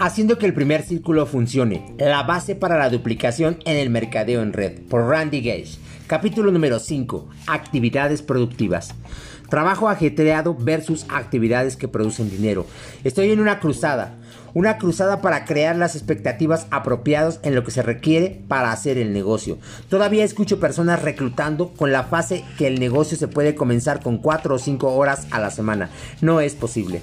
Haciendo que el primer círculo funcione. La base para la duplicación en el mercadeo en red. Por Randy Gage. Capítulo número 5. Actividades productivas. Trabajo ajetreado versus actividades que producen dinero. Estoy en una cruzada. Una cruzada para crear las expectativas apropiadas en lo que se requiere para hacer el negocio. Todavía escucho personas reclutando con la fase que el negocio se puede comenzar con 4 o 5 horas a la semana. No es posible.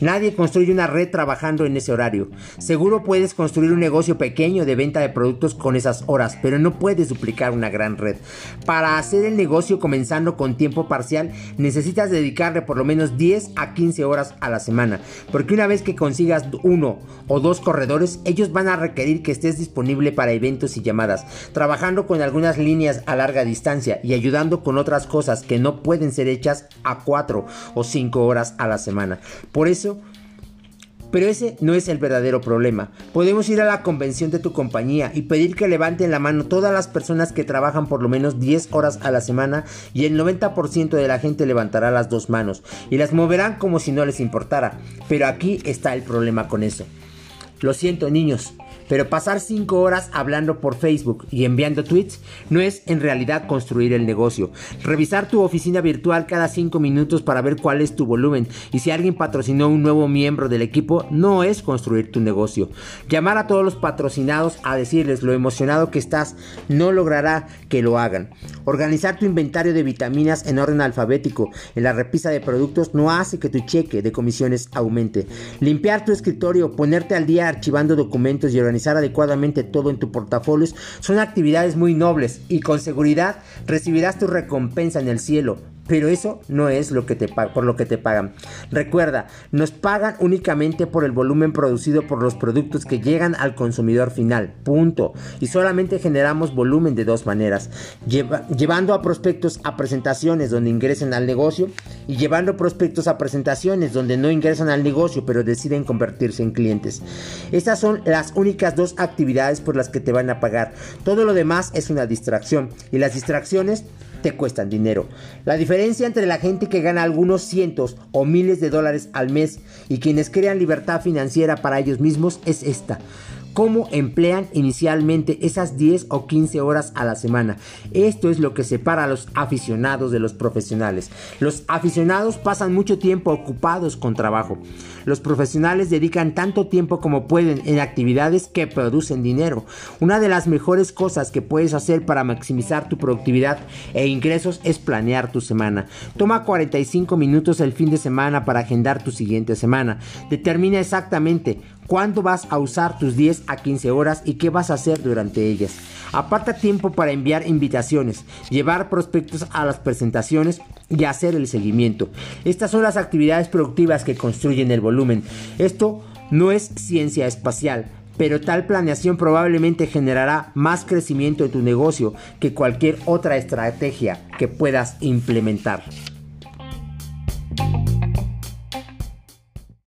Nadie construye una red trabajando en ese horario. Seguro puedes construir un negocio pequeño de venta de productos con esas horas, pero no puedes duplicar una gran red. Para hacer el negocio comenzando con tiempo parcial, necesitas dedicarle por lo menos 10 a 15 horas a la semana, porque una vez que consigas uno o dos corredores, ellos van a requerir que estés disponible para eventos y llamadas, trabajando con algunas líneas a larga distancia y ayudando con otras cosas que no pueden ser hechas a 4 o 5 horas a la semana. Por eso pero ese no es el verdadero problema. Podemos ir a la convención de tu compañía y pedir que levanten la mano todas las personas que trabajan por lo menos 10 horas a la semana y el 90% de la gente levantará las dos manos y las moverán como si no les importara. Pero aquí está el problema con eso. Lo siento niños, pero pasar 5 horas hablando por Facebook y enviando tweets no es en realidad construir el negocio. Revisar tu oficina virtual cada 5 minutos para ver cuál es tu volumen y si alguien patrocinó un nuevo miembro del equipo no es construir tu negocio. Llamar a todos los patrocinados a decirles lo emocionado que estás no logrará que lo hagan. Organizar tu inventario de vitaminas en orden alfabético en la repisa de productos no hace que tu cheque de comisiones aumente. Limpiar tu escritorio, ponerte al día archivando documentos y organizar adecuadamente todo en tu portafolio son actividades muy nobles y con seguridad recibirás tu recompensa en el cielo pero eso no es lo que te por lo que te pagan. Recuerda, nos pagan únicamente por el volumen producido por los productos que llegan al consumidor final. Punto. Y solamente generamos volumen de dos maneras. llevando a prospectos a presentaciones donde ingresen al negocio y llevando prospectos a presentaciones donde no ingresan al negocio pero deciden convertirse en clientes. Estas son las únicas dos actividades por las que te van a pagar. Todo lo demás es una distracción y las distracciones te cuestan dinero. La diferencia entre la gente que gana algunos cientos o miles de dólares al mes y quienes crean libertad financiera para ellos mismos es esta cómo emplean inicialmente esas 10 o 15 horas a la semana. Esto es lo que separa a los aficionados de los profesionales. Los aficionados pasan mucho tiempo ocupados con trabajo. Los profesionales dedican tanto tiempo como pueden en actividades que producen dinero. Una de las mejores cosas que puedes hacer para maximizar tu productividad e ingresos es planear tu semana. Toma 45 minutos el fin de semana para agendar tu siguiente semana. Determina exactamente cuándo vas a usar tus 10 a 15 horas y qué vas a hacer durante ellas. Aparta tiempo para enviar invitaciones, llevar prospectos a las presentaciones y hacer el seguimiento. Estas son las actividades productivas que construyen el volumen. Esto no es ciencia espacial, pero tal planeación probablemente generará más crecimiento en tu negocio que cualquier otra estrategia que puedas implementar.